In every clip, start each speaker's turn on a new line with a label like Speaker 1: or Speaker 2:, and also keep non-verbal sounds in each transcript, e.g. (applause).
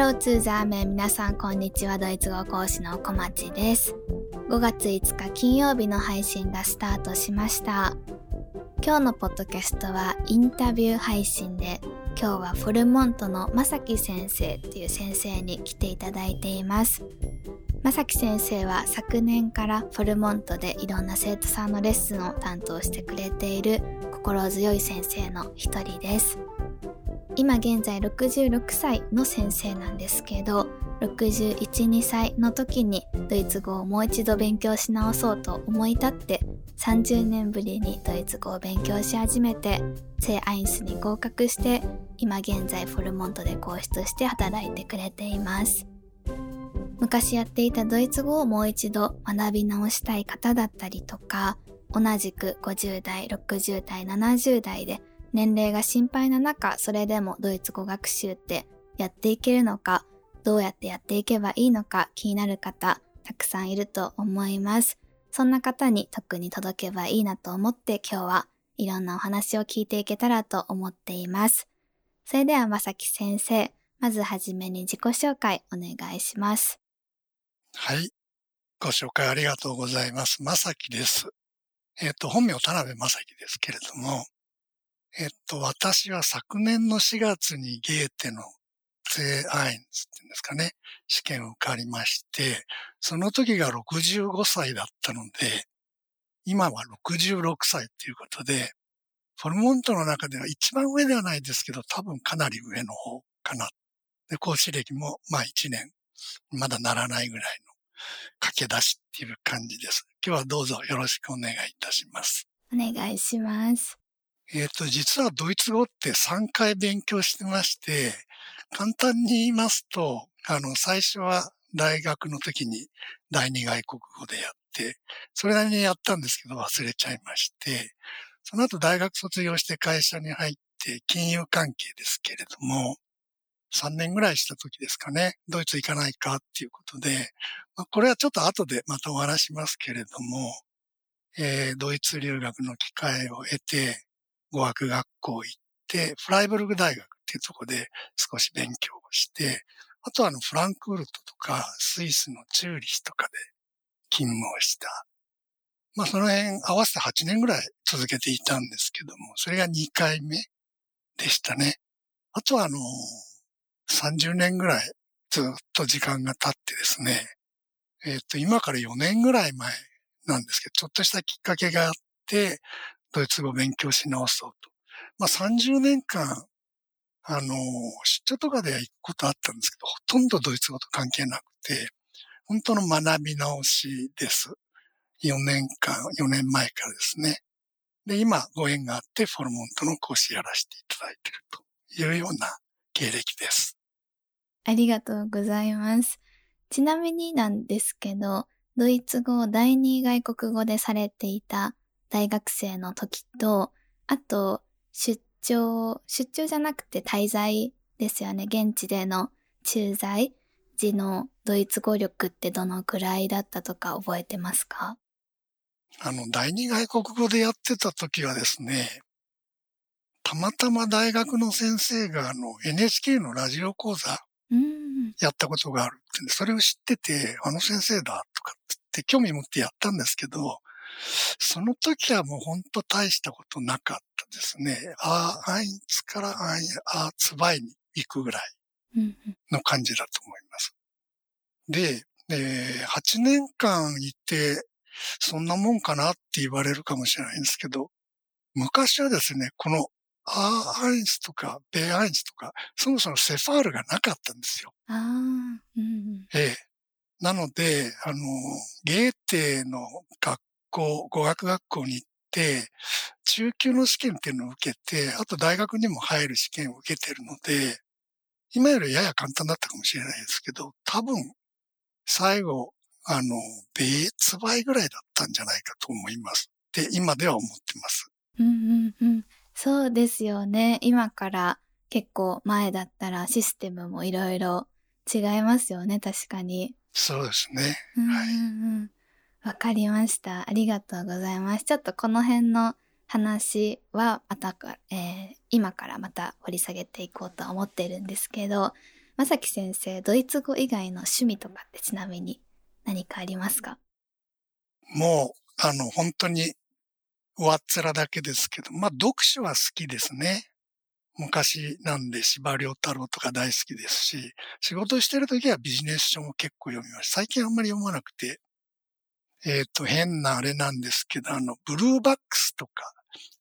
Speaker 1: ローツーザーメン皆さんこんにちは。ドイツ語講師の小町です。5月5日金曜日の配信がスタートしました。今日のポッドキャストはインタビュー配信で今日はフォルモントのまさき先生っていう先生に来ていただいています。まさき先生は昨年からフォルモントでいろんな生徒さんのレッスンを担当してくれている心強い先生の一人です。今現在66歳の先生なんですけど61、2歳の時にドイツ語をもう一度勉強し直そうと思い立って30年ぶりにドイツ語を勉強し始めて聖アインスに合格して今現在フォルモントで講師として働いてくれています。昔やっていたドイツ語をもう一度学び直したい方だったりとか同じく50代、60代、70代で年齢が心配な中、それでもドイツ語学習ってやっていけるのか、どうやってやっていけばいいのか気になる方、たくさんいると思います。そんな方に特に届けばいいなと思って今日はいろんなお話を聞いていけたらと思っています。それではまさき先生、まずはじめに自己紹介お願いします。
Speaker 2: はい。ご紹介ありがとうございます。まさきです。えっ、ー、と、本名田辺正樹ですけれども、えっと、私は昨年の4月にゲーテのゼアインズっていうんですかね、試験を受かりまして、その時が65歳だったので、今は66歳っていうことで、フォルモントの中では一番上ではないですけど、多分かなり上の方かな。で、講師歴もまあ1年、まだならないぐらいの駆け出しっていう感じです。今日はどうぞよろしくお願いいたします。
Speaker 1: お願いします。
Speaker 2: えっ、ー、と、実はドイツ語って3回勉強してまして、簡単に言いますと、あの、最初は大学の時に第二外国語でやって、それなりにやったんですけど忘れちゃいまして、その後大学卒業して会社に入って金融関係ですけれども、3年ぐらいした時ですかね、ドイツ行かないかっていうことで、まあ、これはちょっと後でまたお話しますけれども、えー、ドイツ留学の機会を得て、語学学校行って、フライブルグ大学っていうとこで少し勉強をして、あとはあのフランクフルトとかスイスのチューリヒとかで勤務をした。まあその辺合わせて8年ぐらい続けていたんですけども、それが2回目でしたね。あとはあの、30年ぐらいずっと時間が経ってですね、えっ、と、今から4年ぐらい前なんですけど、ちょっとしたきっかけがあって、ドイツ語を勉強し直そうと。まあ30年間、あの、出張とかでは行くことあったんですけど、ほとんどドイツ語と関係なくて、本当の学び直しです。4年間、4年前からですね。で、今、ご縁があって、フォルモントの講師やらせていただいているというような経歴です。
Speaker 1: ありがとうございます。ちなみになんですけど、ドイツ語を第二外国語でされていた大学生の時と、あと、出張、出張じゃなくて滞在ですよね。現地での駐在。時のドイツ語力ってどのくらいだったとか覚えてますか？
Speaker 2: あの、第二外国語でやってた時はですね、たまたま大学の先生があの NHK のラジオ講座やったことがあるって、それを知ってて、あの先生だとかって興味持ってやったんですけど、その時はもう本当大したことなかったですね。あインツからアイン、あツバイに行くぐらいの感じだと思います。で、えー、8年間いて、そんなもんかなって言われるかもしれないんですけど、昔はですね、このアーアインスとかベーアインスとか、そもそもセファールがなかったんですよ。
Speaker 1: あうん、
Speaker 2: ええ。なので、あの、ゲーテの学校、語学学校に行って、中級の試験っていうのを受けて、あと大学にも入る試験を受けてるので、今よりやや簡単だったかもしれないですけど、多分、最後、あの、別倍ぐらいだったんじゃないかと思います。で、今では思ってます。
Speaker 1: うんうんうん。そうですよね。今から結構前だったらシステムもいろいろ違いますよね、確かに。
Speaker 2: そうですね。
Speaker 1: はい。わかりました。ありがとうございます。ちょっとこの辺の話はまたか、えー、今からまた掘り下げていこうと思ってるんですけど、まさき先生、ドイツ語以外の趣味とかってちなみに何かありますか？
Speaker 2: もう、あの、本当に、上っ面だけですけど、まあ、読書は好きですね。昔なんで司馬遼太郎とか大好きですし、仕事してる時はビジネス書も結構読みました。最近あんまり読まなくて、えっ、ー、と、変なあれなんですけど、あの、ブルーバックスとか、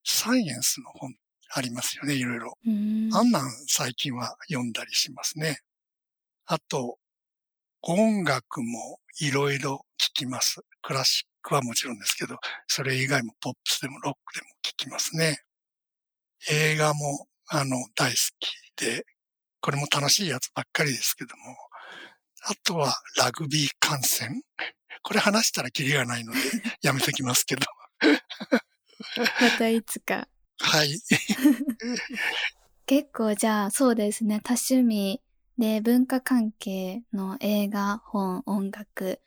Speaker 2: サイエンスの本ありますよね、いろいろ。あんなん最近は読んだりしますね。あと、音楽もいろいろ聴きます。クラシックはもちろんですけど、それ以外もポップスでもロックでも聴きますね。映画も、あの、大好きで、これも楽しいやつばっかりですけども、あとはラグビー観戦。これ話したらキリがないので (laughs) やめときますけど。
Speaker 1: またいつか。
Speaker 2: はい。
Speaker 1: 結構じゃあそうですね、多趣味で文化関係の映画、本、音楽、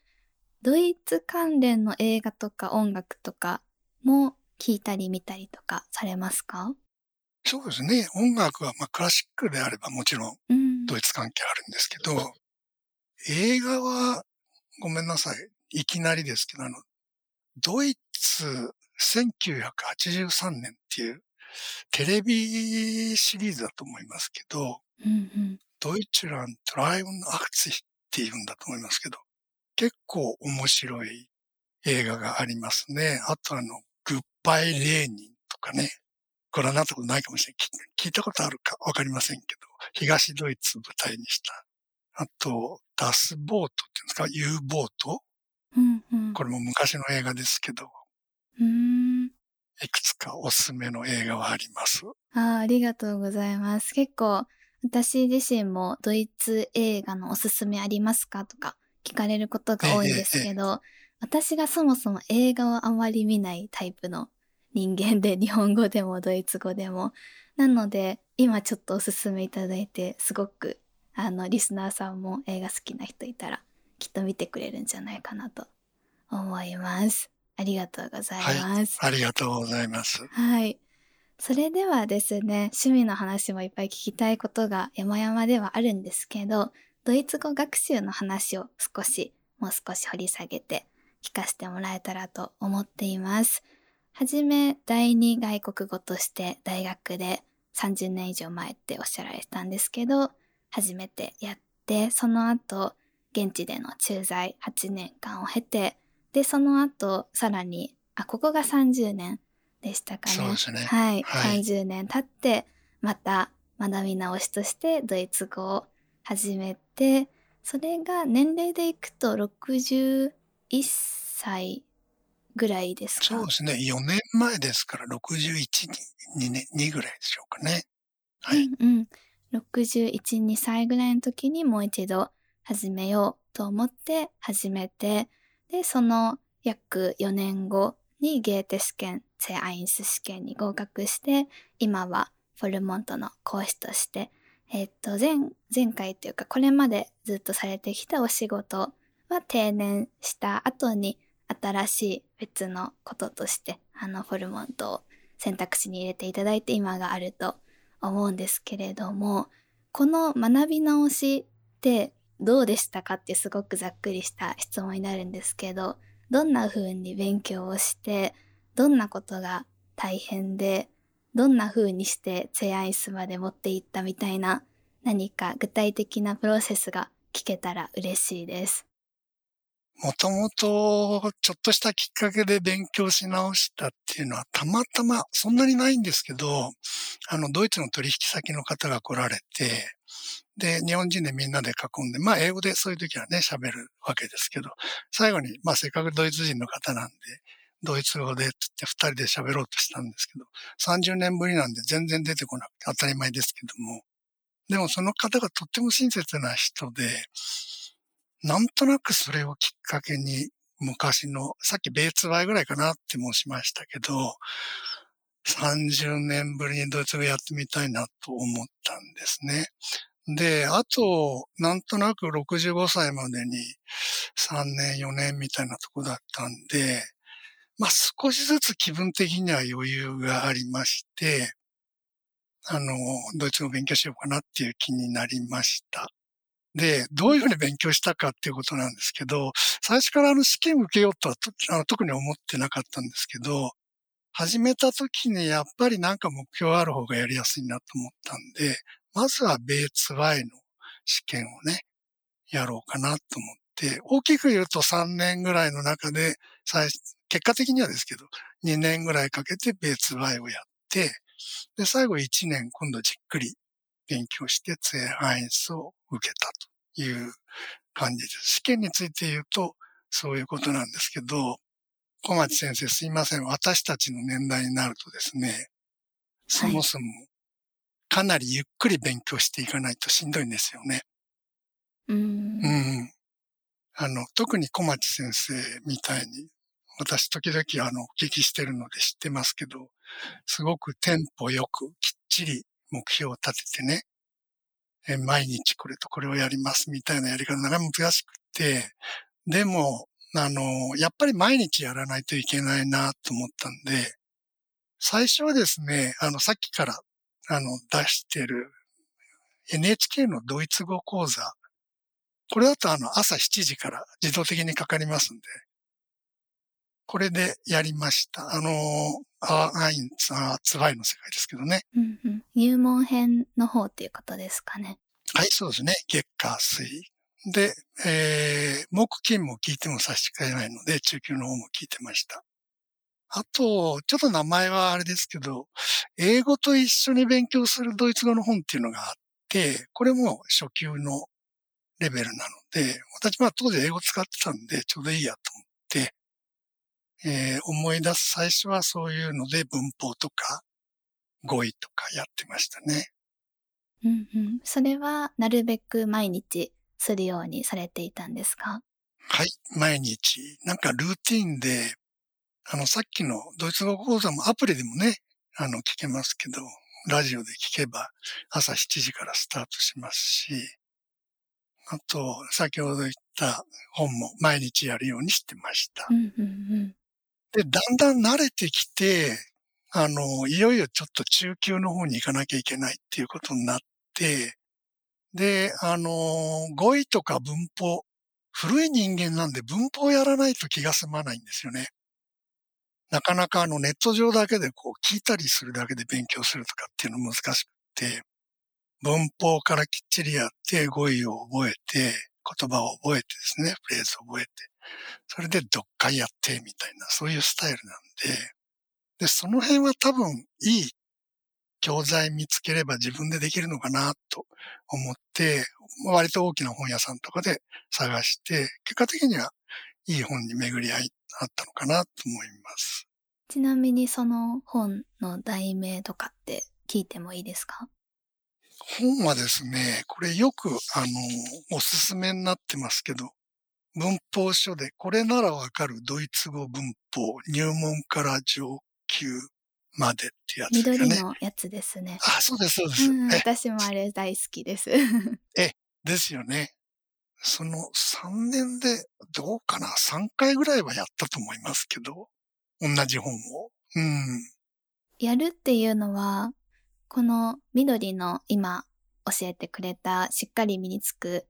Speaker 1: ドイツ関連の映画とか音楽とかも聞いたり見たりとかされますか？
Speaker 2: そうですね。音楽はまあクラシックであればもちろんドイツ関係あるんですけど、うん、映画はごめんなさい。いきなりですけど、あの、ドイツ1983年っていうテレビシリーズだと思いますけど、うんうん、 Deutschland dreiundachtzig っていうんだと思いますけど、結構面白い映画がありますね。あとあの、グッバイレーニンとかね。これはなったことないかもしれない。聞いたことあるかわかりませんけど、東ドイツ舞台にした。あと、ダスボートっていうんですか ?U ボート、うんうん、これも昔の映画ですけど、うんいくつかおすすめの映画はあります。
Speaker 1: あありがとうございます。結構、私自身もドイツ映画のおすすめありますかとか聞かれることが多いんですけど、えええ、私がそもそも映画をあまり見ないタイプの人間で、(laughs) 日本語でもドイツ語でも。なので、今ちょっとおすすめいただいて、すごく、あの、リスナーさんも映画好きな人いたら、きっと見てくれるんじゃないかなと思います。ありがとうございます。
Speaker 2: はい、ありがとうございます。
Speaker 1: はい。それではですね、趣味の話もいっぱい聞きたいことが山々ではあるんですけど、ドイツ語学習の話を少し、もう少し掘り下げて聞かせてもらえたらと思っています。はじめ、第二外国語として大学で30年以上前っておっしゃられてたんですけど、初めてやって、その後、現地での駐在8年間を経て、で、その後、さらに、あ、ここが30年でしたかね。
Speaker 2: そうですね。
Speaker 1: はい。はい、30年経って、また学び直しとしてドイツ語を始めて、それが年齢でいくと61歳ぐらいですか？
Speaker 2: そうですね。4年前ですから61、2, 年2ぐらいでしょうかね。はい。
Speaker 1: うん、うん。61、2歳ぐらいの時にもう一度始めようと思って始めて、で、その約4年後にゲーテ試験、セアインス試験に合格して、今はフォルモントの講師として、えっと、前、前回っていうか、これまでずっとされてきたお仕事は定年した後に、新しい別のこととして、あの、フォルモントを選択肢に入れていただいて今があると思うんですけれども、この学び直しってどうでしたかってすごくざっくりした質問になるんですけど、どんな風に勉強をして、どんなことが大変で、どんな風にしてツェアイスまで持っていったみたいな何か具体的なプロセスが聞けたら嬉しいです。
Speaker 2: もともとちょっとしたきっかけで勉強し直したっていうのはたまたまそんなにないんですけど、あのドイツの取引先の方が来られて、で、日本人でみんなで囲んで、まあ英語でそういう時はね、喋るわけですけど、最後に、まあせっかくドイツ人の方なんで、ドイツ語でって言って二人で喋ろうとしたんですけど、30年ぶりなんで全然出てこなくて当たり前ですけども、でもその方がとっても親切な人で、なんとなくそれをきっかけに昔の、さっきベーツワイぐらいかなって申しましたけど、30年ぶりにドイツ語やってみたいなと思ったんですね。で、あと、なんとなく65歳までに3年、4年みたいなとこだったんで、まあ少しずつ気分的には余裕がありまして、あの、ドイツ語勉強しようかなっていう気になりました。で、どういうふうに勉強したかっていうことなんですけど、最初からあの試験受けようとはあの特に思ってなかったんですけど、始めた時にやっぱりなんか目標ある方がやりやすいなと思ったんで、まずは米ツ Y の試験をね、やろうかなと思って、大きく言うと3年ぐらいの中で、結果的にはですけど、2年ぐらいかけて米ツ Y をやって、で、最後1年今度じっくり勉強してツエハインスを受けたという感じです。試験について言うと、そういうことなんですけど、小町先生すいません。私たちの年代になるとですね、そもそもかなりゆっくり勉強していかないとしんどいんですよね。
Speaker 1: うん。う
Speaker 2: ん。あの、特に小町先生みたいに、私時々あの、お聞きしてるので知ってますけど、すごくテンポよくきっちり目標を立ててね、え毎日これとこれをやりますみたいなやり方なかなか難しくて、でも、あの、やっぱり毎日やらないといけないなと思ったんで、最初はですね、あの、さっきから、あの、出してる NHK のドイツ語講座。これだとあの、朝7時から自動的にかかりますんで、これでやりました。あの、アーアインツ、アーツワイの世界ですけどね。
Speaker 1: うんうん。入門編の方っていうことですかね。
Speaker 2: はい、そうですね。月火水で、えー、木金も聞いても差し支えないので、中級の方も聞いてました。あと、ちょっと名前はあれですけど、英語と一緒に勉強するドイツ語の本っていうのがあって、これも初級のレベルなので、私は当時英語使ってたんで、ちょうどいいやと思って、えー、思い出す最初はそういうので文法とか語彙とかやってましたね。
Speaker 1: うんうん。それはなるべく毎日するようにされていたんですか？
Speaker 2: はい、毎日。なんかルーティンで、あの、さっきのドイツ語講座もアプリでもね、あの、聞けますけど、ラジオで聞けば朝7時からスタートしますし、あと、先ほど言った本も毎日やるようにしてました。
Speaker 1: うんうんうん、
Speaker 2: で、だんだん慣れてきて、あの、いよいよちょっと中級の方に行かなきゃいけないっていうことになって、で、あの、語彙とか文法、古い人間なんで文法をやらないと気が済まないんですよね。なかなかあのネット上だけでこう聞いたりするだけで勉強するとかっていうの難しくて、文法からきっちりやって語彙を覚えて、言葉を覚えてですね、フレーズを覚えて、それで読解やってみたいな、そういうスタイルなんで、で、その辺は多分いい教材見つければ自分でできるのかなと思って、割と大きな本屋さんとかで探して、結果的にはいい本に巡り合いあったのかなと思います。
Speaker 1: ちなみにその本の題名とかって聞いてもいいですか？
Speaker 2: 本はですね、これよくあの、おすすめになってますけど、文法書でこれならわかるドイツ語文法入門から上級までってやつですね。
Speaker 1: 緑のやつですね。
Speaker 2: あ、そうです、そうです。
Speaker 1: うん、私もあれ大好きです。(laughs)
Speaker 2: え、ですよね。その3年でどうかな ?3 回ぐらいはやったと思いますけど、同じ本を。うん。
Speaker 1: やるっていうのは、この緑の今教えてくれたしっかり身につく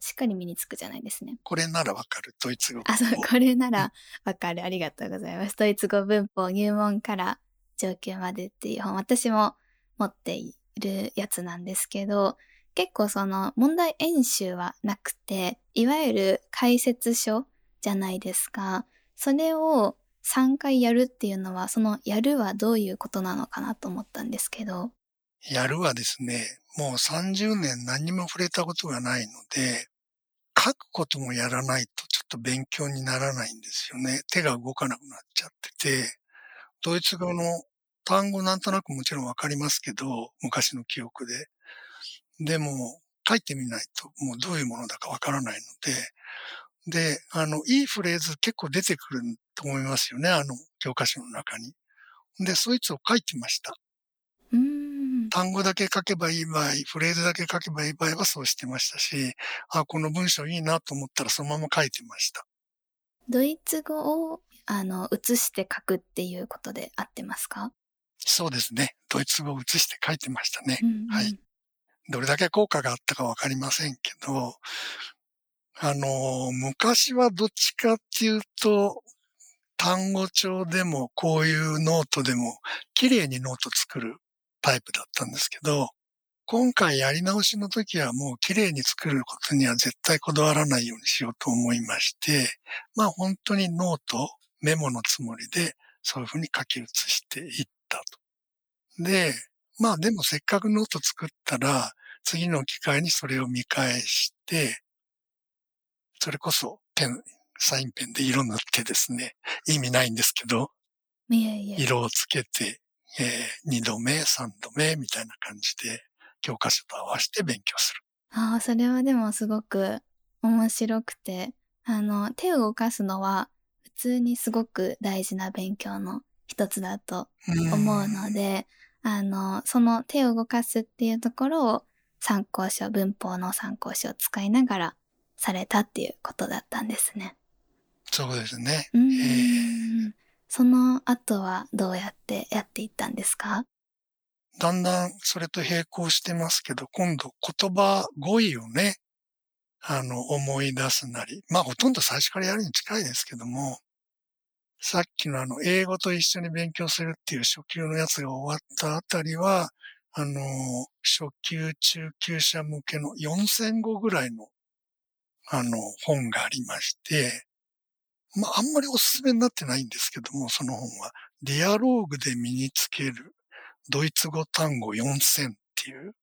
Speaker 1: しっかり身につくじゃないですね。
Speaker 2: これならわかる。ドイツ語。
Speaker 1: あ、そう、これならわかる。ありがとうございます。ドイツ語文法入門から上級までっていう本、私も持っているやつなんですけど、結構その問題演習はなくて、いわゆる解説書じゃないですか。それを3回やるっていうのは、そのやるはどういうことなのかなと思ったんですけど。
Speaker 2: やるはですね、もう30年何も触れたことがないので、書くこともやらないとちょっと勉強にならないんですよね。手が動かなくなっちゃってて、ドイツ語の単語なんとなくもちろんわかりますけど、昔の記憶で。でも、書いてみないともうどういうものだかわからないので、で、あの、いいフレーズ結構出てくると思いますよね、あの、教科書の中に。で、そいつを書いてました。単語だけ書けばいい場合、フレーズだけ書けばいい場合はそうしてましたし、あ、この文章いいなと思ったらそのまま書いてました。
Speaker 1: ドイツ語を、あの、写して書くっていうことで合ってますか？
Speaker 2: そうですね。ドイツ語を写して書いてましたね。うんうん、はい。どれだけ効果があったかわかりませんけど、あの、昔はどっちかっていうと、単語帳でもこういうノートでも綺麗にノート作るタイプだったんですけど、今回やり直しの時はもう綺麗に作ることには絶対こだわらないようにしようと思いまして、まあ本当にノート、メモのつもりでそういうふうに書き写していったと。で、まあでもせっかくノート作ったら次の機会にそれを見返して、それこそペン、サインペンで色塗ってですね、意味ないんですけど、
Speaker 1: いえいえ
Speaker 2: 色をつけて、えー、2度目、3度目みたいな感じで教科書と合わせて勉強する。
Speaker 1: ああ、それはでもすごく面白くて、あの、手を動かすのは普通にすごく大事な勉強の一つだと思うので、あの、その手を動かすっていうところを参考書、文法の参考書を使いながらされたっていうことだったんですね。
Speaker 2: そうですね。
Speaker 1: その後はどうやってやっていったんですか？
Speaker 2: だんだんそれと並行してますけど、今度言葉語彙をね、あの、思い出すなり、まあほとんど最初からやるに近いですけども、さっきのあの、英語と一緒に勉強するっていう初級のやつが終わったあたりは、あの、初級、中級者向けの4000語ぐらいの、あの、本がありまして、まあ、あんまりおすすめになってないんですけども、その本は、ディアローグで身につけるドイツ語単語4000っていう。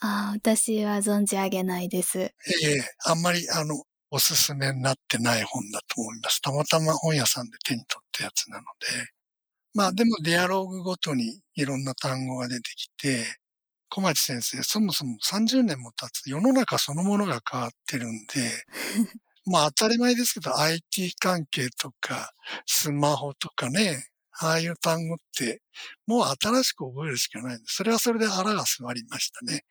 Speaker 1: ああ、私は存じ上げないです。え
Speaker 2: えあんまり、あの、おすすめになってない本だと思います。たまたま本屋さんで手に取ったやつなので。まあでもディアローグごとにいろんな単語が出てきて、小町先生、そもそも30年も経つ世の中そのものが変わってるんで、(laughs) まあ当たり前ですけど IT 関係とかスマホとかね、ああいう単語って、もう新しく覚えるしかないんです。それはそれで腹が座りましたね。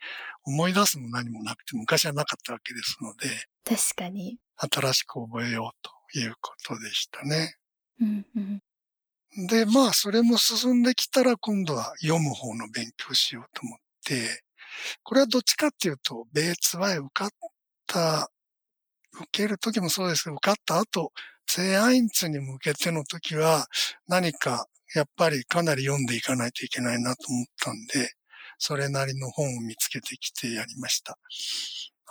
Speaker 2: 思い出すも何もなくて、昔はなかったわけですので。
Speaker 1: 確かに。
Speaker 2: 新しく覚えようということでしたね。
Speaker 1: うんうん、
Speaker 2: で、まあ、それも進んできたら、今度は読む方の勉強しようと思って、これはどっちかっていうと、米ツワイ受かった、受けるときもそうですけど、受かった後、セアインツに向けての時は何かやっぱりかなり読んでいかないといけないなと思ったんで、それなりの本を見つけてきてやりました。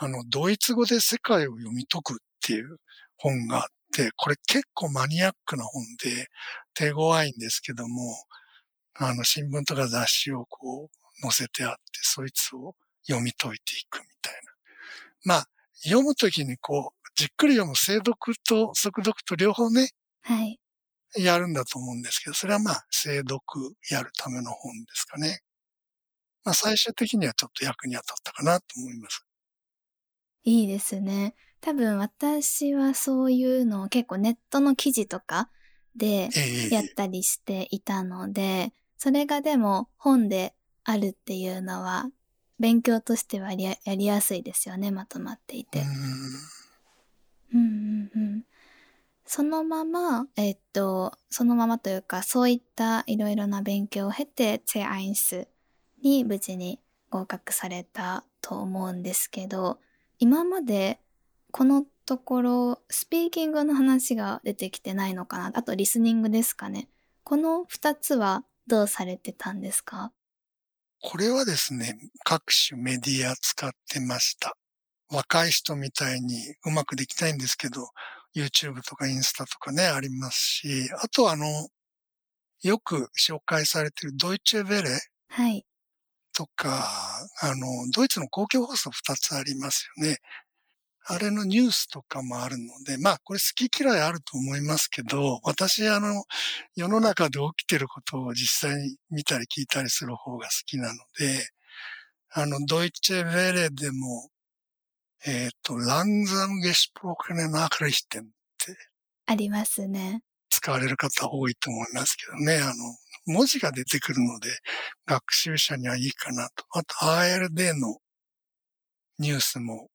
Speaker 2: あの、ドイツ語で世界を読み解くっていう本があって、これ結構マニアックな本で手強いんですけども、あの、新聞とか雑誌をこう載せてあって、そいつを読み解いていくみたいな。まあ、読むときにこう、じっくり読む精読と速読と両方ね、
Speaker 1: はい。
Speaker 2: やるんだと思うんですけど、それはまあ、精読やるための本ですかね。まあ、最終的にはちょっと役に当たったかなと思います。
Speaker 1: いいですね。多分私はそういうのを結構ネットの記事とかでやったりしていたので、えー、それがでも本であるっていうのは勉強としてはやりやすいですよね、まとまっていて。うんうんうん。そのまま、えっと、そのままというか、そういったいろいろな勉強を経て、チェアインスに無事に合格されたと思うんですけど、今までこのところ、スピーキングの話が出てきてないのかな？あとリスニングですかね？この二つはどうされてたんですか？
Speaker 2: これはですね、各種メディア使ってました。若い人みたいにうまくできないんですけど、YouTube とかインスタとかね、ありますし、あとあの、よく紹介されているドイツェベレ
Speaker 1: はい。
Speaker 2: とか、あの、ドイツの公共放送2つありますよね。あれのニュースとかもあるので、まあこれ好き嫌いあると思いますけど、私あの、世の中で起きてることを実際に見たり聞いたりする方が好きなので、あの、ドイツェベレでもえっ、ー、と、langsam gesprochene Nachrichten って。
Speaker 1: ありますね。
Speaker 2: 使われる方多いと思いますけどね。あの、文字が出てくるので、学習者にはいいかなと。あと、ARD のニュースも、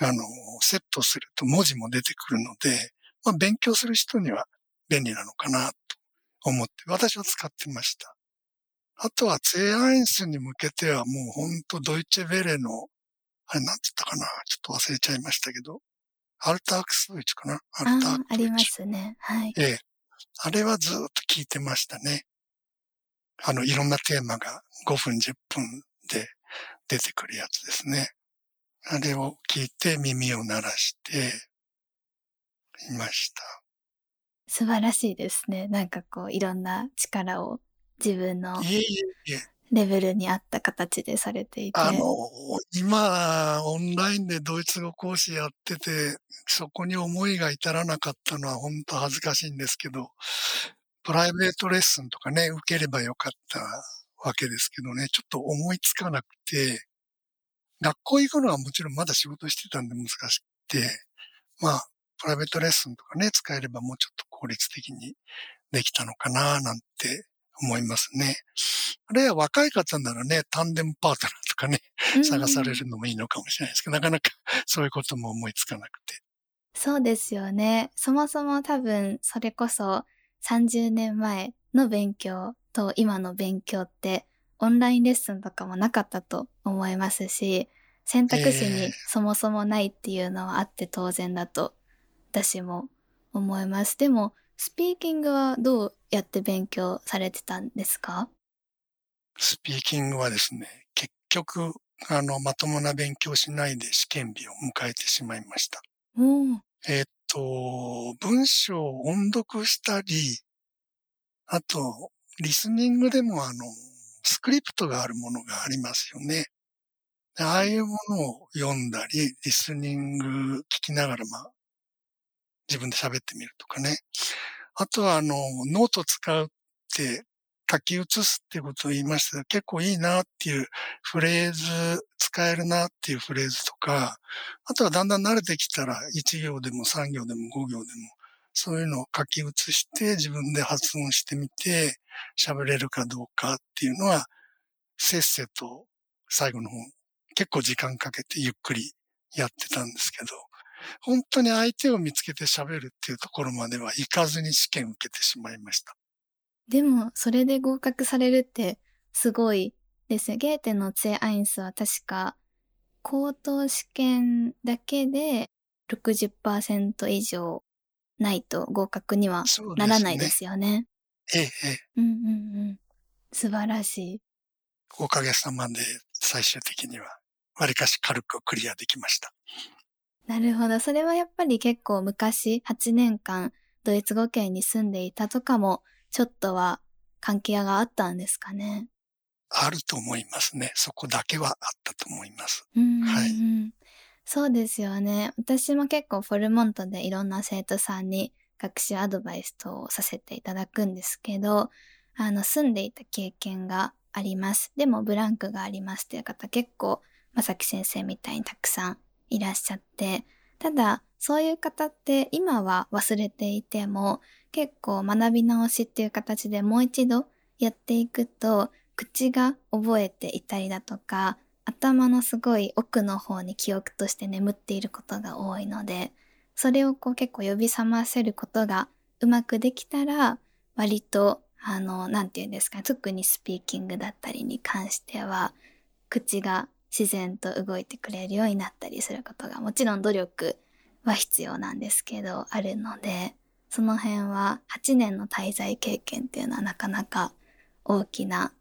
Speaker 2: あの、セットすると文字も出てくるので、まあ、勉強する人には便利なのかなと思って、私は使ってました。あとは、ツェアインスに向けてはもうほんとドイツェベレのあれなんつったかなちょっと忘れちゃいましたけど、アルタークストイチかなア
Speaker 1: あ
Speaker 2: ルターク
Speaker 1: あ、ありますね。はい。
Speaker 2: ええ。あれはずっと聞いてましたね。あの、いろんなテーマが5分、10分で出てくるやつですね。あれを聞いて耳を鳴らしていました。
Speaker 1: 素晴らしいですね。なんかこう、いろんな力を自分のレベルに合った形でされていて。
Speaker 2: あの、今、オンラインでドイツ語講師やってて、そこに思いが至らなかったのは本当恥ずかしいんですけど、プライベートレッスンとかね、受ければよかったわけですけどね、ちょっと思いつかなくて、学校行くのはもちろんまだ仕事してたんで難しくて、まあ、プライベートレッスンとかね、使えればもうちょっと効率的にできたのかな、なんて思いますね。あるいは若い方ならね、タンデムパートナーとかね、探されるのもいいのかもしれないですけど、なかなか (laughs) そういうことも思いつかなくて。
Speaker 1: そうですよね。そもそも多分それこそ30年前の勉強と今の勉強ってオンラインレッスンとかもなかったと思いますし、選択肢にそもそもないっていうのはあって当然だと私も思います。でも、スピーキングはどうやって勉強されてたんですか？
Speaker 2: スピーキングはですね、結局、あの、まともな勉強しないで試験日を迎えてしまいました。
Speaker 1: お
Speaker 2: えっと、文章を音読したり、あと、リスニングでもあの、スクリプトがあるものがありますよね。ああいうものを読んだり、リスニング聞きながら、まあ、自分で喋ってみるとかね。あとは、あの、ノート使うって書き写すっていうことを言いましたが、結構いいなっていうフレーズ、使えるなっていうフレーズとか、あとはだんだん慣れてきたら1行でも3行でも5行でも、そういうのを書き写して自分で発音してみて喋れるかどうかっていうのは、せっせと最後の方、結構時間かけてゆっくりやってたんですけど、本当に相手を見つけて喋るっていうところまでは行かずに試験受けてしまいました。
Speaker 1: でも、それで合格されるってすごいですね。ゲーテのツェアインスは確か、高等試験だけで60%以上ないと合格にはならないですよね。
Speaker 2: ええ、ええ。
Speaker 1: うんうんうん。素晴らしい。
Speaker 2: おかげさまで最終的には、わりかし軽くクリアできました。
Speaker 1: なるほど。それはやっぱり結構昔、8年間、ドイツ語圏に住んでいたとかも、ちょっとは関係があったんですかね。
Speaker 2: あると思いますね。そこだけはあったと思います。はい
Speaker 1: そうですよね。私も結構フォルモントでいろんな生徒さんに学習アドバイス等をさせていただくんですけど、あの、住んでいた経験があります。でもブランクがありますっていう方結構、まさき先生みたいにたくさんいらっしゃって、ただ、そういう方って今は忘れていても、結構学び直しっていう形でもう一度やっていくと、口が覚えていたりだとか、頭のすごい奥の方に記憶として眠っていることが多いので、それをこう結構呼び覚ませることがうまくできたら、割と、あの、なんて言うんですか、特にスピーキングだったりに関しては、口が自然と動いてくれるようになったりすることが、もちろん努力は必要なんですけど、あるので、その辺は8年の滞在経験っていうのはなかなか大きな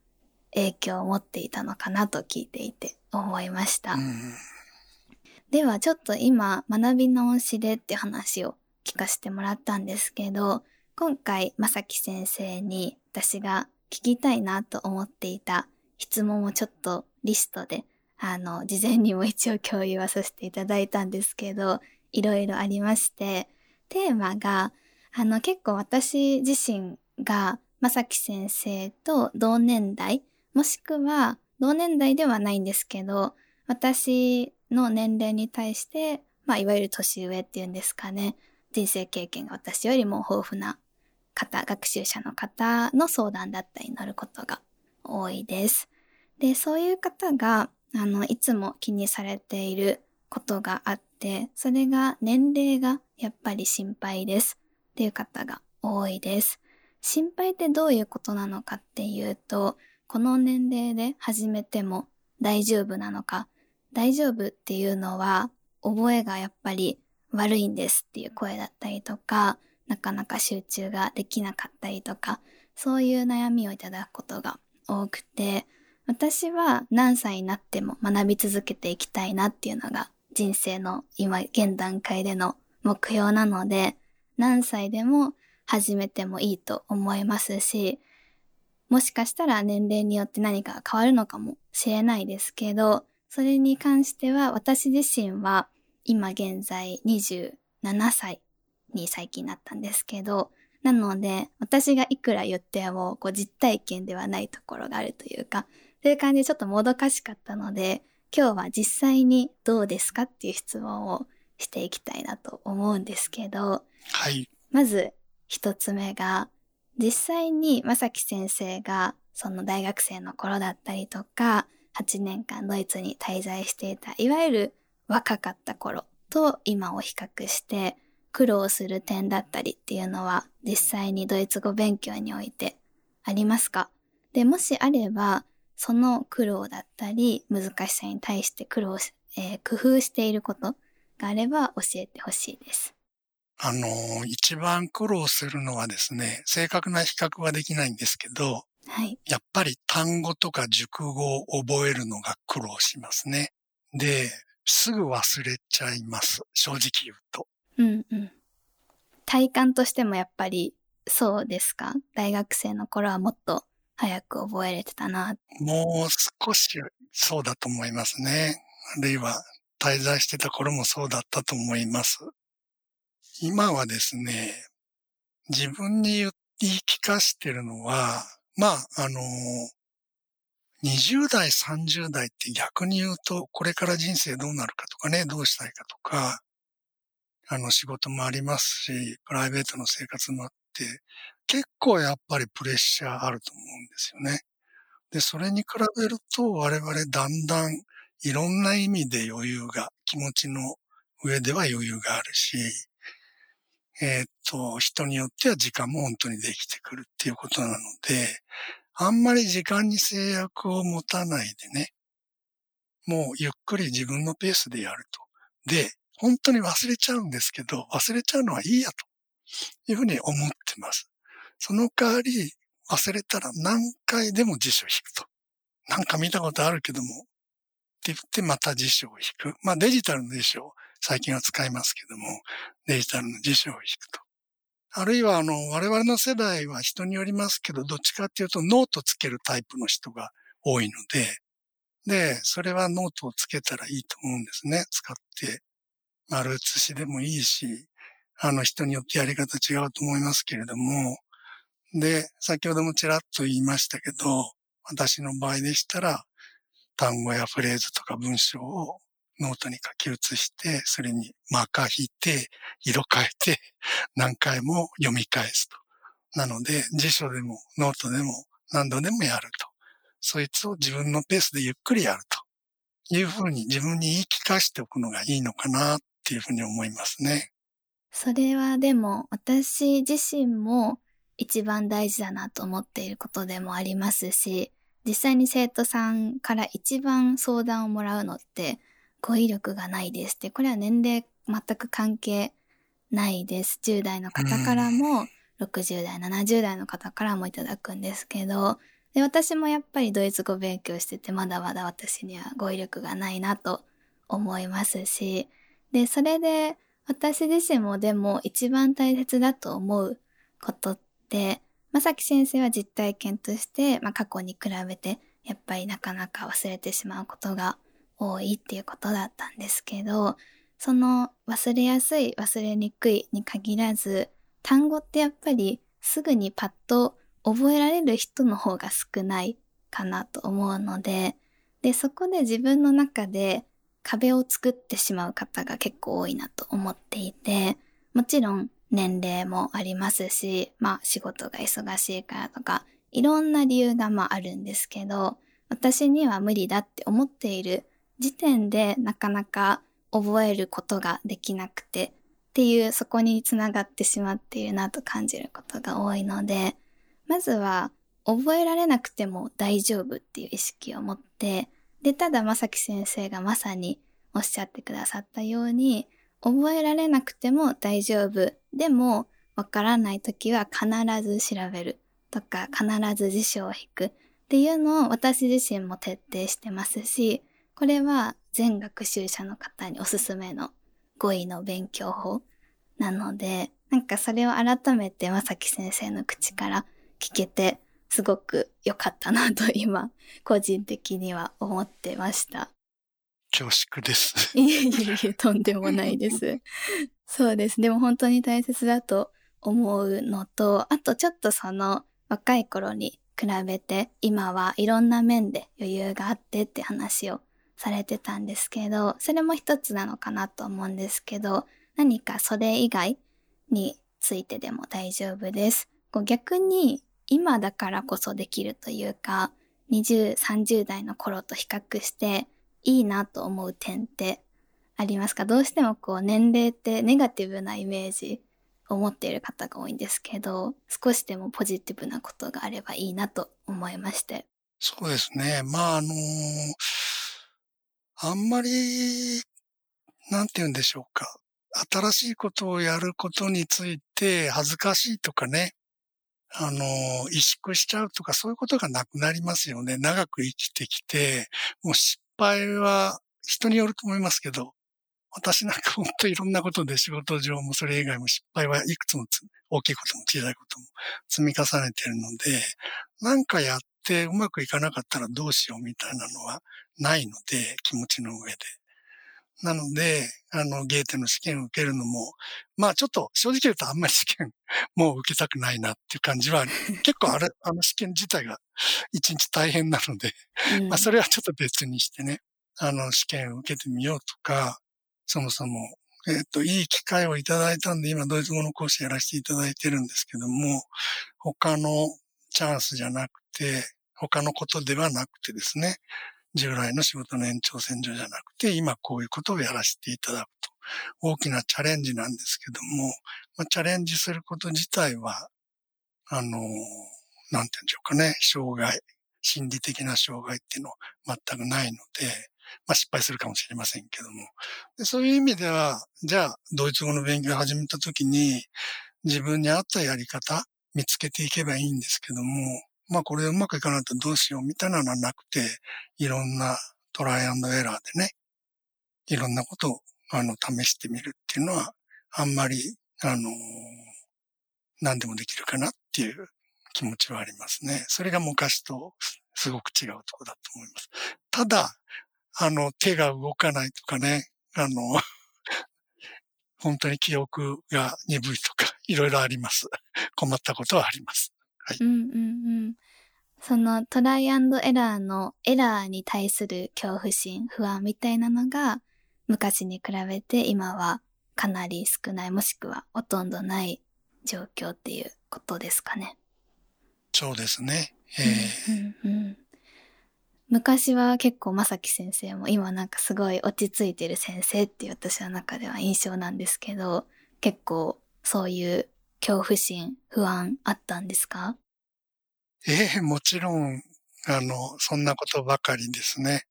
Speaker 1: 影響を持っていたのかなと聞いていて思いました。
Speaker 2: うん
Speaker 1: ではちょっと今学び直しでって話を聞かせてもらったんですけど、今回まさき先生に私が聞きたいなと思っていた質問をちょっとリストで、あの、事前にも一応共有はさせていただいたんですけど、いろいろありまして、テーマが、あの、結構私自身がまさき先生と同年代、もしくは同年代ではないんですけど、私の年齢に対して、まあ、いわゆる年上っていうんですかね、人生経験が私よりも豊富な方、学習者の方の相談だったりになることが多いです。で、そういう方が、あの、いつも気にされていることがあって、それが年齢がやっぱり心配ですっていう方が多いです。心配ってどういうことなのかっていうと、この年齢で始めても大丈夫なのか、大丈夫っていうのは覚えがやっぱり悪いんですっていう声だったりとか、なかなか集中ができなかったりとか、そういう悩みをいただくことが多くて、私は何歳になっても学び続けていきたいなっていうのが人生の今現段階での目標なので、何歳でも始めてもいいと思いますし、もしかしたら年齢によって何か変わるのかもしれないですけど、それに関しては私自身は今現在27歳に最近なったんですけど、なので私がいくら言ってもこう実体験ではないところがあるというか、そういう感じでちょっともどかしかったので、今日は実際にどうですかっていう質問をしていきたいなと思うんですけど、
Speaker 2: はい。
Speaker 1: まず一つ目が、実際に正木先生がその大学生の頃だったりとか、8年間ドイツに滞在していた、いわゆる若かった頃と今を比較して苦労する点だったりっていうのは実際にドイツ語勉強においてありますか？で、もしあれば、その苦労だったり難しさに対して苦労し、えー、工夫していることがあれば教えてほしいです。
Speaker 2: あの、一番苦労するのはですね、正確な比較はできないんですけど、
Speaker 1: はい。
Speaker 2: やっぱり単語とか熟語を覚えるのが苦労しますね。で、すぐ忘れちゃいます。正直言うと。
Speaker 1: うんうん。体感としてもやっぱりそうですか？大学生の頃はもっと早く覚えれてたな。
Speaker 2: もう少しそうだと思いますね。あるいは滞在してた頃もそうだったと思います。今はですね、自分に言い聞かしてるのは、まあ、あの、20代、30代って逆に言うと、これから人生どうなるかとかね、どうしたいかとか、あの、仕事もありますし、プライベートの生活もあっ、結構やっぱりプレッシャーあると思うんですよね。で、それに比べると我々だんだんいろんな意味で余裕が、気持ちの上では余裕があるし、えっ、と、人によっては時間も本当にできてくるっていうことなので、あんまり時間に制約を持たないでね、もうゆっくり自分のペースでやると。で、本当に忘れちゃうんですけど、忘れちゃうのはいいやというふうに思ってます。その代わり、忘れたら何回でも辞書を引くと。なんか見たことあるけども、って言ってまた辞書を引く。まあデジタルの辞書を最近は使いますけども、デジタルの辞書を引くと。あるいは、あの、我々の世代は人によりますけど、どっちかっていうとノートつけるタイプの人が多いので、で、それはノートをつけたらいいと思うんですね。使って。丸写しでもいいし、あの人によってやり方違うと思いますけれども、で、先ほどもちらっと言いましたけど、私の場合でしたら、単語やフレーズとか文章をノートに書き写して、それにマーカー引いて、色変えて、何回も読み返すと。なので、辞書でもノートでも何度でもやると。そいつを自分のペースでゆっくりやるというふうに自分に言い聞かしておくのがいいのかなっていうふうに思いますね。
Speaker 1: それはでも私自身も一番大事だなと思っていることでもありますし、実際に生徒さんから一番相談をもらうのって語彙力がないですって、これは年齢全く関係ないです。10代の方からも、60代、70代の方からもいただくんですけど、で、私もやっぱりドイツ語勉強してて、まだまだ私には語彙力がないなと思いますし、で、それで私自身もでも一番大切だと思うことって、まさき先生は実体験として、まあ、過去に比べて、やっぱりなかなか忘れてしまうことが多いっていうことだったんですけど、その忘れやすい、忘れにくいに限らず、単語ってやっぱりすぐにパッと覚えられる人の方が少ないかなと思うので、で、そこで自分の中で壁を作ってしまう方が結構多いなと思っていて、もちろん年齢もありますし、まあ仕事が忙しいからとか、いろんな理由がまああるんですけど、私には無理だって思っている時点でなかなか覚えることができなくてっていうそこにつながってしまっているなと感じることが多いので、まずは覚えられなくても大丈夫っていう意識を持ってで、ただ、まさき先生がまさにおっしゃってくださったように、覚えられなくても大丈夫。でも、わからないときは必ず調べるとか、必ず辞書を引くっていうのを私自身も徹底してますし、これは全学習者の方におすすめの語彙の勉強法なので、なんかそれを改めてまさき先生の口から聞けて、すごく良かったなと今、(laughs) 個人的には思ってました。
Speaker 2: 恐縮です。(laughs)
Speaker 1: いえいえいえ、とんでもないです。そうです。でも本当に大切だと思うのと、あとちょっとその若い頃に比べて今はいろんな面で余裕があってって話をされてたんですけど、それも一つなのかなと思うんですけど、何かそれ以外についてでも大丈夫です。こう逆に今だからこそできるというか、20、30代の頃と比較していいなと思う点ってありますか？どうしてもこう年齢ってネガティブなイメージを持っている方が多いんですけど、少しでもポジティブなことがあればいいなと思いまして。
Speaker 2: そうですね。まあ、あのー、あんまり、なんて言うんでしょうか。新しいことをやることについて恥ずかしいとかね、あの、萎縮しちゃうとかそういうことがなくなりますよね。長く生きてきて、もう失敗は人によると思いますけど、私なんか本当いろんなことで仕事上もそれ以外も失敗はいくつも大きいことも小さいことも積み重ねてるので、なんかやってうまくいかなかったらどうしようみたいなのはないので、気持ちの上で。なので、あの、ゲーテの試験を受けるのも、まあちょっと正直言うとあんまり試験 (laughs) もう受けたくないなっていう感じは、結構あれ、(laughs) あの試験自体が一日大変なので、うん、まあそれはちょっと別にしてね、あの試験を受けてみようとか、そもそも、えっ、と、いい機会をいただいたんで、今ドイツ語の講師やらせていただいてるんですけども、他のチャンスじゃなくて、他のことではなくてですね、従来の仕事の延長線上じゃなくて、今こういうことをやらせていただくと。大きなチャレンジなんですけども、まあ、チャレンジすること自体は、あの、なんて言うんでしょうかね、障害、心理的な障害っていうのは全くないので、まあ失敗するかもしれませんけども。でそういう意味では、じゃあ、ドイツ語の勉強を始めたときに、自分に合ったやり方、見つけていけばいいんですけども、まあこれうまくいかないとどうしようみたいなのはなくて、いろんなトライアンドエラーでね、いろんなことをあの試してみるっていうのは、あんまり、あの、何でもできるかなっていう気持ちはありますね。それが昔とすごく違うとこだと思います。ただ、あの、手が動かないとかね、あの、本当に記憶が鈍いとか、いろいろあります。困ったことはあります。はい。うんうん
Speaker 1: うん。そのトライアンドエラーのエラーに対する恐怖心、不安みたいなのが昔に比べて今はかなり少ないもしくはほとんどない状況っていうことですかね。
Speaker 2: そうですね。え
Speaker 1: ー、うんうんうん、昔は結構正樹先生も今なんかすごい落ち着いてる先生っていう私の中では印象なんですけど結構そういう恐怖心、不安あったんですか？
Speaker 2: ええもちろん、あの、そんなことばかりですね。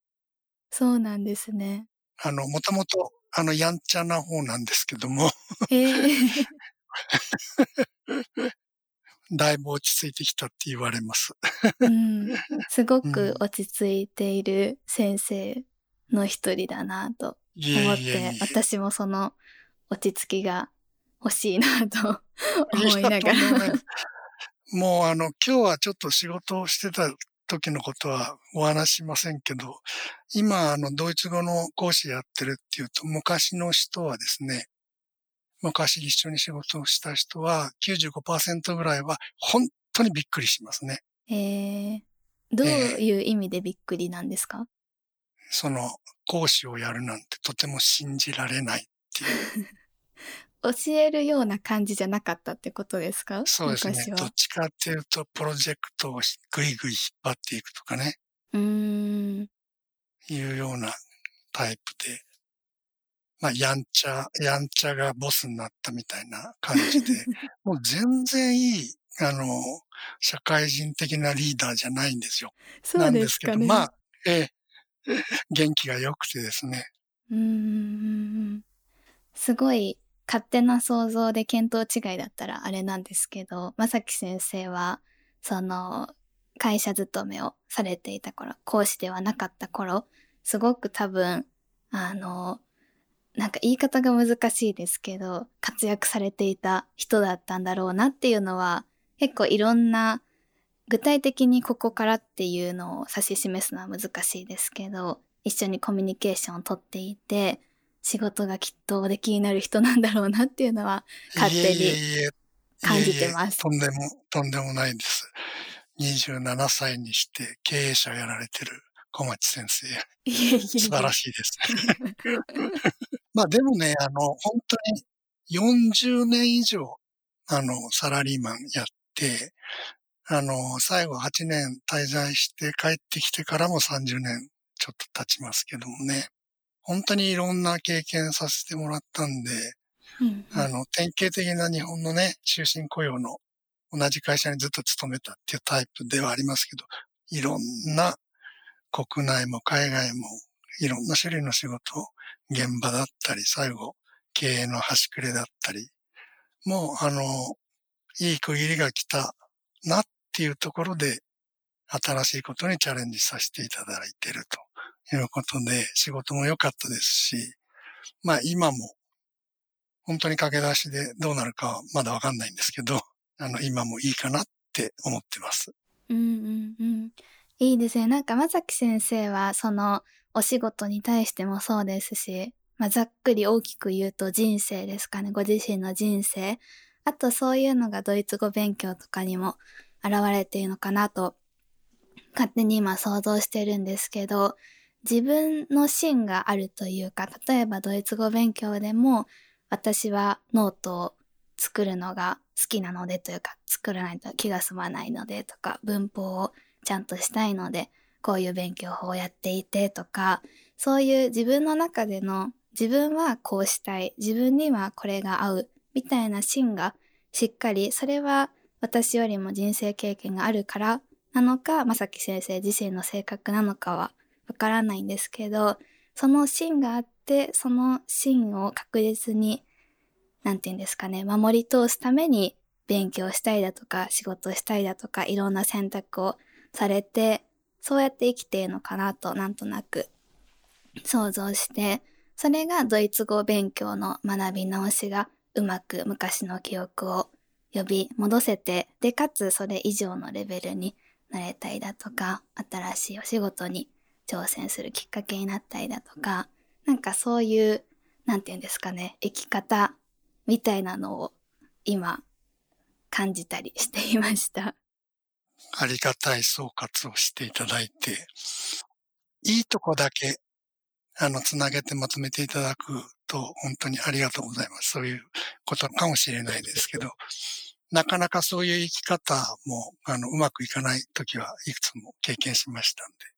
Speaker 1: そうなんですね。
Speaker 2: あの、もともと、あの、やんちゃな方なんですけども。えー、(laughs) だいぶ落ち着いてきたって言われます。
Speaker 1: うん、すごく落ち着いている先生の一人だなと思って、私もその落ち着きが欲しいなと (laughs) 思いながら。
Speaker 2: もうあの、今日はちょっと仕事をしてた時のことはお話しませんけど、今あの、ドイツ語の講師やってるっていうと、昔の人はですね、昔一緒に仕事をした人は95%ぐらいは本当にびっくりしますね。
Speaker 1: えー、どういう意味でびっくりなんですか、
Speaker 2: えー、その講師をやるなんてとても信じられないっていう。(laughs)
Speaker 1: 教えるような感じじゃなかったってことですか？
Speaker 2: そうですね。どっちかっていうと、プロジェクトをぐいぐい引っ張っていくとかね。うん。いうようなタイプで。まあ、やんちゃ、やんちゃがボスになったみたいな感じで、(laughs) もう全然いい、あの、社会人的なリーダーじゃないんですよ。
Speaker 1: そうですかね。
Speaker 2: なんですけど、まあ、ええ、(laughs) 元気が良くてですね。
Speaker 1: うーん。すごい勝手な想像で見当違いだったらあれなんですけど、まさき先生は、その、会社勤めをされていた頃、講師ではなかった頃、すごく多分、あの、なんか言い方が難しいですけど、活躍されていた人だったんだろうなっていうのは、結構いろんな、具体的にここからっていうのを指し示すのは難しいですけど、一緒にコミュニケーションをとっていて、仕事がきっとおできになる人なんだろうなっていうのは、勝手に感じてます。
Speaker 2: とんでも、とんでもないんです。27歳にして経営者やられてる小町先生。素晴らしいです。(laughs) まあでもね、あの、本当に40年以上、あの、サラリーマンやって、あの、最後8年滞在して帰ってきてからも30年ちょっと経ちますけどもね。本当にいろんな経験させてもらったんで、うんうん、あの、典型的な日本のね、終身雇用の同じ会社にずっと勤めたっていうタイプではありますけど、いろんな国内も海外もいろんな種類の仕事、現場だったり、最後、経営の端くれだったり、もう、あの、いい区切りが来たなっていうところで、新しいことにチャレンジさせていただいているということで、仕事も良かったですし、まあ今も、本当に駆け出しでどうなるかはまだわかんないんですけど、あの、今もいいかなって思ってます。
Speaker 1: うんうんうん。いいですね。なんか、まさき先生は、その、お仕事に対してもそうですし、まあ、ざっくり大きく言うと人生ですかね。ご自身の人生。あと、そういうのがドイツ語勉強とかにも現れているのかなと、勝手に今想像してるんですけど、自分の芯があるというか、例えばドイツ語勉強でも、私はノートを作るのが好きなのでというか、作らないと気が済まないのでとか、文法をちゃんとしたいので、こういう勉強法をやっていてとか、そういう自分の中での自分はこうしたい、自分にはこれが合う、みたいな芯がしっかり、それは私よりも人生経験があるからなのか、まさき先生自身の性格なのかはわからないんですけど、その芯があって、その芯を確実に、なんて言うんですかね、守り通すために勉強したいだとか、仕事したいだとか、いろんな選択をされて、そうやって生きているのかなと、なんとなく想像して、それがドイツ語勉強の学び直しがうまく昔の記憶を呼び戻せて、で、かつそれ以上のレベルになれたりだとか、新しいお仕事に挑戦するきっかけになったりだとか、なんかそういう、なんて言うんですかね、生き方みたいなのを今感じたりしていました。
Speaker 2: ありがたい総括をしていただいて、いいとこだけ、あの、つなげてまとめていただくと、本当にありがとうございます。そういうことかもしれないですけど、なかなかそういう生き方も、あの、うまくいかない時はいくつも経験しましたんで、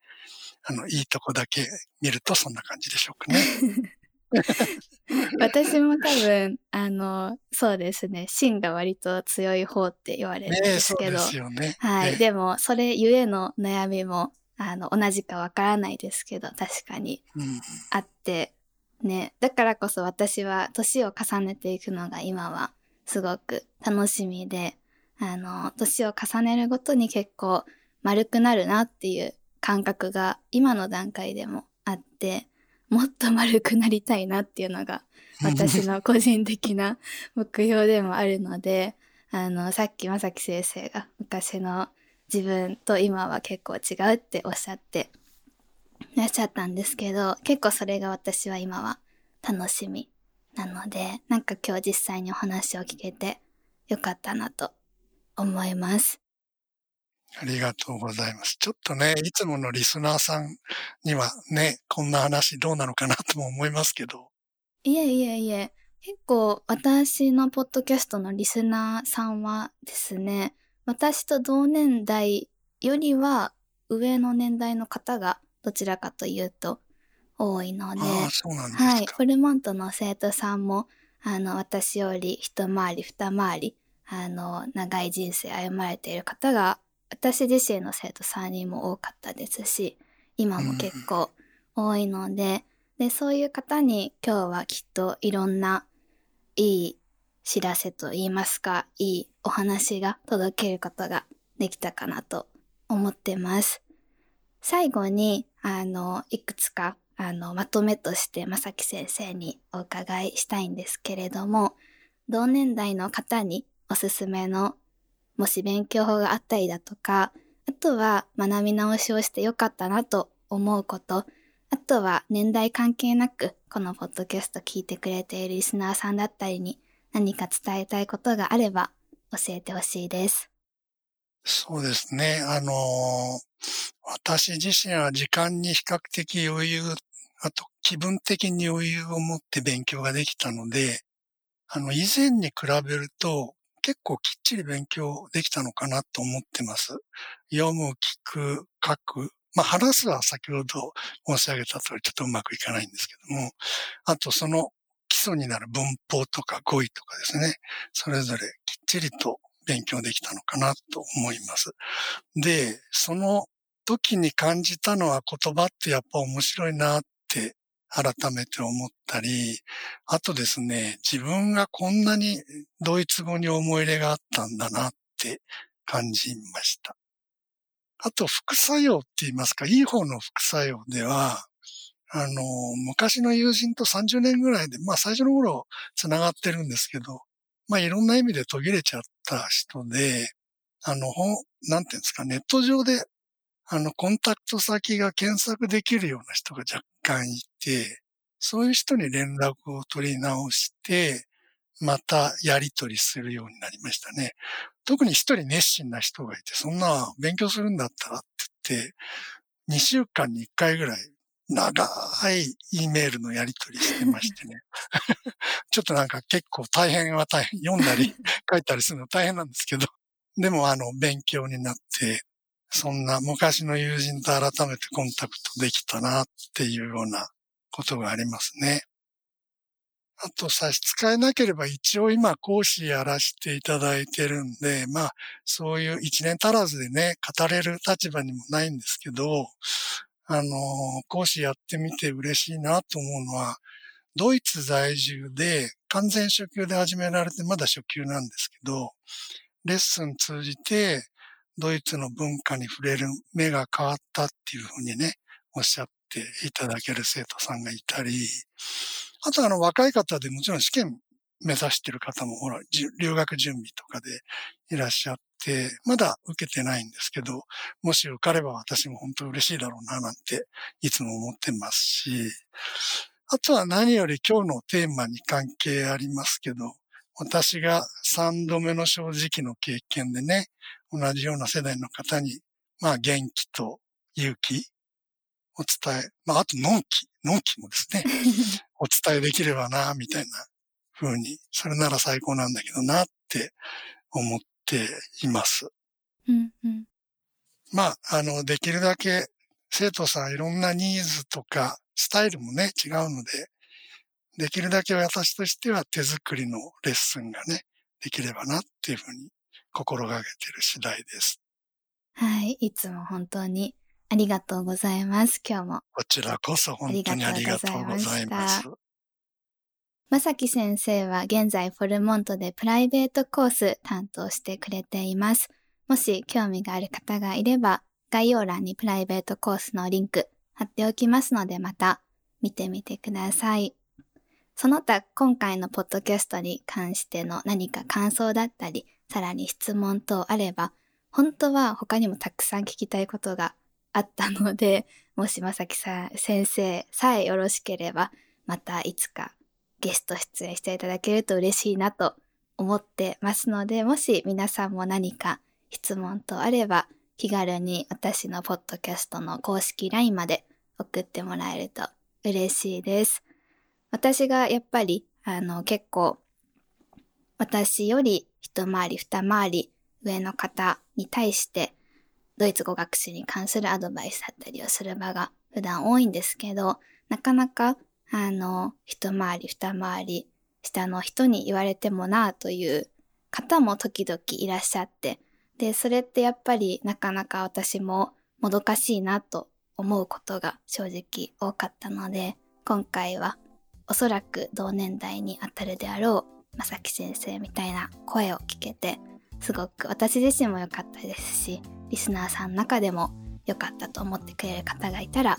Speaker 2: あの、いいとこだけ見るとそんな感じでしょうかね。(laughs)
Speaker 1: 私も多分、あの、そうですね、芯が割と強い方って言われるんですけど、
Speaker 2: ね、
Speaker 1: はい、でも、それゆえの悩みも、あの、同じかわからないですけど、確かに。あって、うん、ね、だからこそ私は年を重ねていくのが今はすごく楽しみで、あの、年を重ねるごとに結構丸くなるなっていう感覚が今の段階でもあって、もっと丸くなりたいなっていうのが私の個人的な (laughs) 目標でもあるので、あの、さっきまさき先生が昔の自分と今は結構違うっておっしゃっていらっしゃったんですけど、結構それが私は今は楽しみなので、なんか今日実際にお話を聞けてよかったなと思います。
Speaker 2: ありがとうございます。ちょっとね、いつものリスナーさんにはね、こんな話どうなのかなとも思いますけど。
Speaker 1: いえいえいえ、結構私のポッドキャストのリスナーさんはですね、私と同年代よりは上の年代の方がどちらかというと多いので、
Speaker 2: はい、
Speaker 1: フルモントの生徒さんも、あの、私より一回り二回り、あの、長い人生歩まれている方が私自身の生徒3人も多かったですし、今も結構多いので、で、そういう方に今日はきっといろんないい知らせと言いますか、いいお話が届けることができたかなと思ってます。最後に、あの、いくつか、あの、まとめとして、まさき先生にお伺いしたいんですけれども、同年代の方におすすめの、もし勉強法があったりだとか、あとは学び直しをしてよかったなと思うこと、あとは年代関係なく、このポッドキャスト聞いてくれているリスナーさんだったりに何か伝えたいことがあれば教えてほしいです。
Speaker 2: そうですね。あの私自身は時間に比較的余裕、あと気分的に余裕を持って勉強ができたので、あの、以前に比べると結構きっちり勉強できたのかなと思ってます。読む、聞く、書く。まあ、話すは先ほど申し上げた通りちょっとうまくいかないんですけども、あとその基礎になる文法とか語彙とかですね、それぞれきっちりと勉強できたのかなと思います。で、その時に感じたのは言葉ってやっぱ面白いなっ改めて思ったり、あとですね、自分がこんなにドイツ語に思い入れがあったんだなって感じました。あと副作用って言いますか、いい方の副作用では、あの、昔の友人と30年ぐらいで、まあ最初の頃繋がってるんですけど、まあいろんな意味で途切れちゃった人で、あの、なんていうんですか、ネット上で、あの、コンタクト先が検索できるような人が若干いて、そういう人に連絡を取り直して、またやり取りするようになりましたね。特に一人熱心な人がいて、そんな勉強するんだったらって言って、2週間に1回ぐらい長い E メールのやり取りしてましてね。(laughs) ちょっとなんか結構大変は大変、読んだり書いたりするの大変なんですけど、でもあの、勉強になって、そんな昔の友人と改めてコンタクトできたなっていうようなことがありますね。あと差し支えなければ一応今講師やらせていただいてるんで、まあそういう一年足らずでね、語れる立場にもないんですけど、あの、講師やってみて嬉しいなと思うのは、ドイツ在住で完全初級で始められてまだ初級なんですけど、レッスン通じてドイツの文化に触れる目が変わったっていうふうにね、おっしゃっていただける生徒さんがいたり、あとあの若い方でもちろん試験目指してる方もほら、留学準備とかでいらっしゃって、まだ受けてないんですけど、もし受かれば私も本当嬉しいだろうななんていつも思ってますし、あとは何より今日のテーマに関係ありますけど、私が3度目の正直の経験でね、同じような世代の方に、まあ元気と勇気お伝え、まああと納期、納期もですね、(laughs) お伝えできればな、みたいな風に、それなら最高なんだけどなって思っています。
Speaker 1: うんうん、
Speaker 2: まあ、あの、できるだけ生徒さんいろんなニーズとかスタイルもね、違うので、できるだけ私としては手作りのレッスンがね、できればなっていうふうに心がけている次第です。
Speaker 1: はい、いつも本当にありがとうございます。今日も。
Speaker 2: こちらこそ本当にありがとうございます。
Speaker 1: まさき先生は現在フォルモントでプライベートコース担当してくれています。もし興味がある方がいれば、概要欄にプライベートコースのリンク貼っておきますのでまた見てみてください。その他今回のポッドキャストに関しての何か感想だったり、さらに質問等あれば、本当は他にもたくさん聞きたいことがあったので、(laughs) もしまさきさん、先生さえよろしければ、またいつかゲスト出演していただけると嬉しいなと思ってますので、もし皆さんも何か質問とあれば、気軽に私のポッドキャストの公式 LINE まで送ってもらえると嬉しいです。私がやっぱり、あの、結構、私より一回り二回り上の方に対して、ドイツ語学習に関するアドバイスだったりをする場が普段多いんですけど、なかなか、あの、一回り二回り下の人に言われてもなあという方も時々いらっしゃって、で、それってやっぱりなかなか私ももどかしいなと思うことが正直多かったので、今回はおそらく同年代にあたるであろうまさき先生みたいな声を聞けて、すごく私自身も良かったですし、リスナーさんの中でも良かったと思ってくれる方がいたら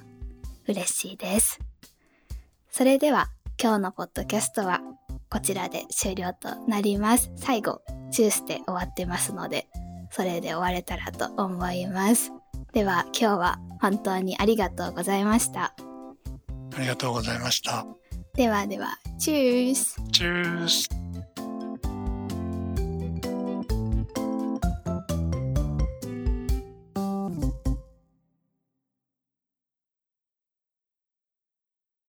Speaker 1: 嬉しいです。それでは今日のポッドキャストはこちらで終了となります。最後、チューして終わってますので、それで終われたらと思います。では今日は本当にありがとうございました。
Speaker 2: ありがとうございました。
Speaker 1: ではでは、チュース。
Speaker 2: チュース。